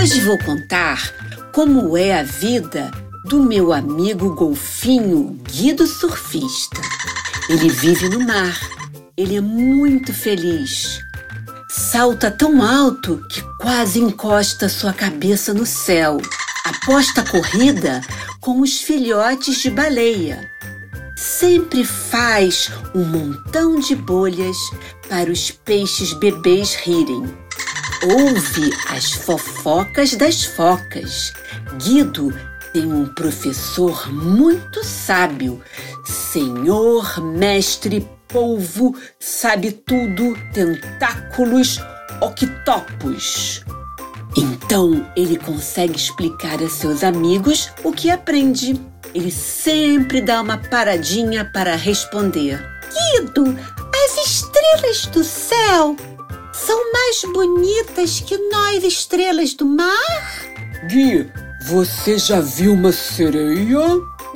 Hoje vou contar como é a vida do meu amigo golfinho Guido Surfista. Ele vive no mar, ele é muito feliz. Salta tão alto que quase encosta sua cabeça no céu. Aposta corrida com os filhotes de baleia. Sempre faz um montão de bolhas para os peixes bebês rirem ouve as fofocas das focas. Guido tem um professor muito sábio, senhor mestre polvo, sabe tudo, tentáculos, octopus. Então ele consegue explicar a seus amigos o que aprende. Ele sempre dá uma paradinha para responder. Guido, as estrelas do céu são mais bonitas que nós, estrelas do mar? Gui, você já viu uma sereia?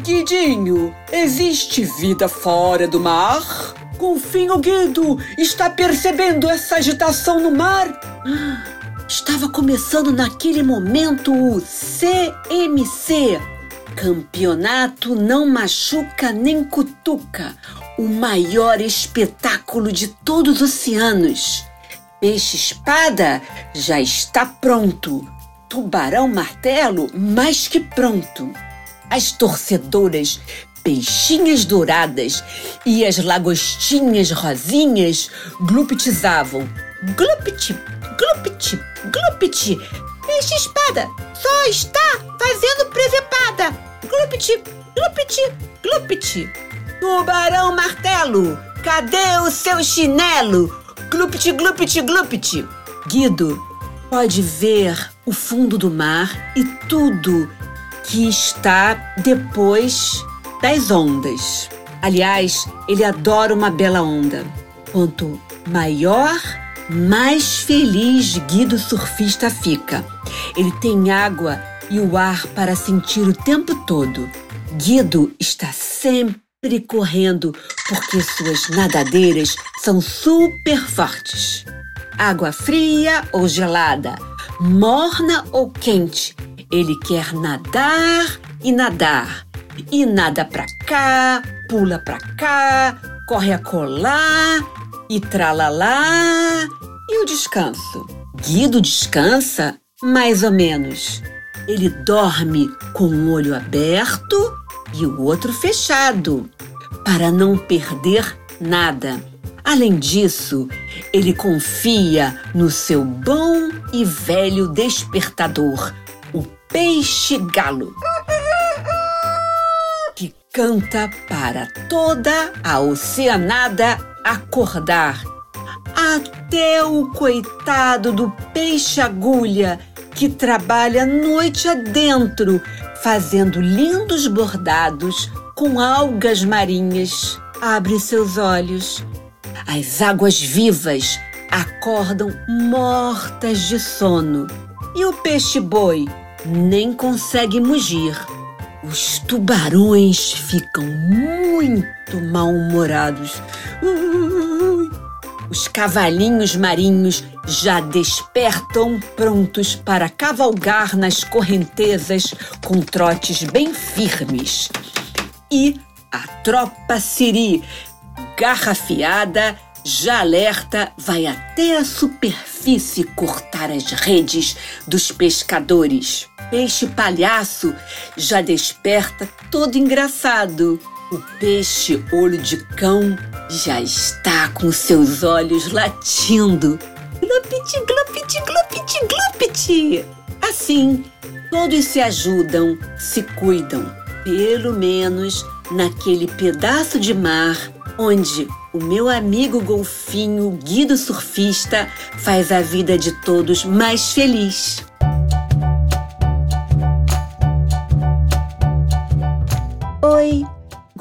Guidinho, existe vida fora do mar? Golfinho Guido, está percebendo essa agitação no mar? Estava começando naquele momento o CMC Campeonato Não Machuca Nem Cutuca o maior espetáculo de todos os oceanos. Peixe espada já está pronto. Tubarão martelo mais que pronto. As torcedoras peixinhas douradas e as lagostinhas rosinhas gluptizavam. Glupti, glupti, glupti. Peixe espada só está fazendo presepada. Glupti, glupti, glupti. Tubarão martelo, cadê o seu chinelo? Glupti, glupti, glupti. Guido pode ver o fundo do mar e tudo que está depois das ondas. Aliás, ele adora uma bela onda. Quanto maior, mais feliz Guido surfista fica. Ele tem água e o ar para sentir o tempo todo. Guido está sempre correndo porque suas nadadeiras são super fortes. Água fria ou gelada, morna ou quente, ele quer nadar e nadar. E nada pra cá, pula pra cá, corre a colar e tralalá. E o descanso? Guido descansa mais ou menos. Ele dorme com um olho aberto e o outro fechado, para não perder nada. Além disso, ele confia no seu bom e velho despertador, o peixe-galo, que canta para toda a oceanada acordar. Até o coitado do peixe-agulha, que trabalha noite adentro fazendo lindos bordados com algas marinhas. Abre seus olhos. As águas vivas acordam mortas de sono. E o peixe-boi nem consegue mugir. Os tubarões ficam muito mal-humorados. Os cavalinhos marinhos já despertam prontos para cavalgar nas correntezas com trotes bem firmes. E a tropa siri, garrafiada, já alerta, vai até a superfície cortar as redes dos pescadores. Peixe palhaço já desperta todo engraçado. O peixe olho de cão já está com seus olhos latindo. Glupiti, glupiti, glupiti, glupiti. Assim, todos se ajudam, se cuidam, pelo menos naquele pedaço de mar onde o meu amigo golfinho Guido Surfista faz a vida de todos mais feliz.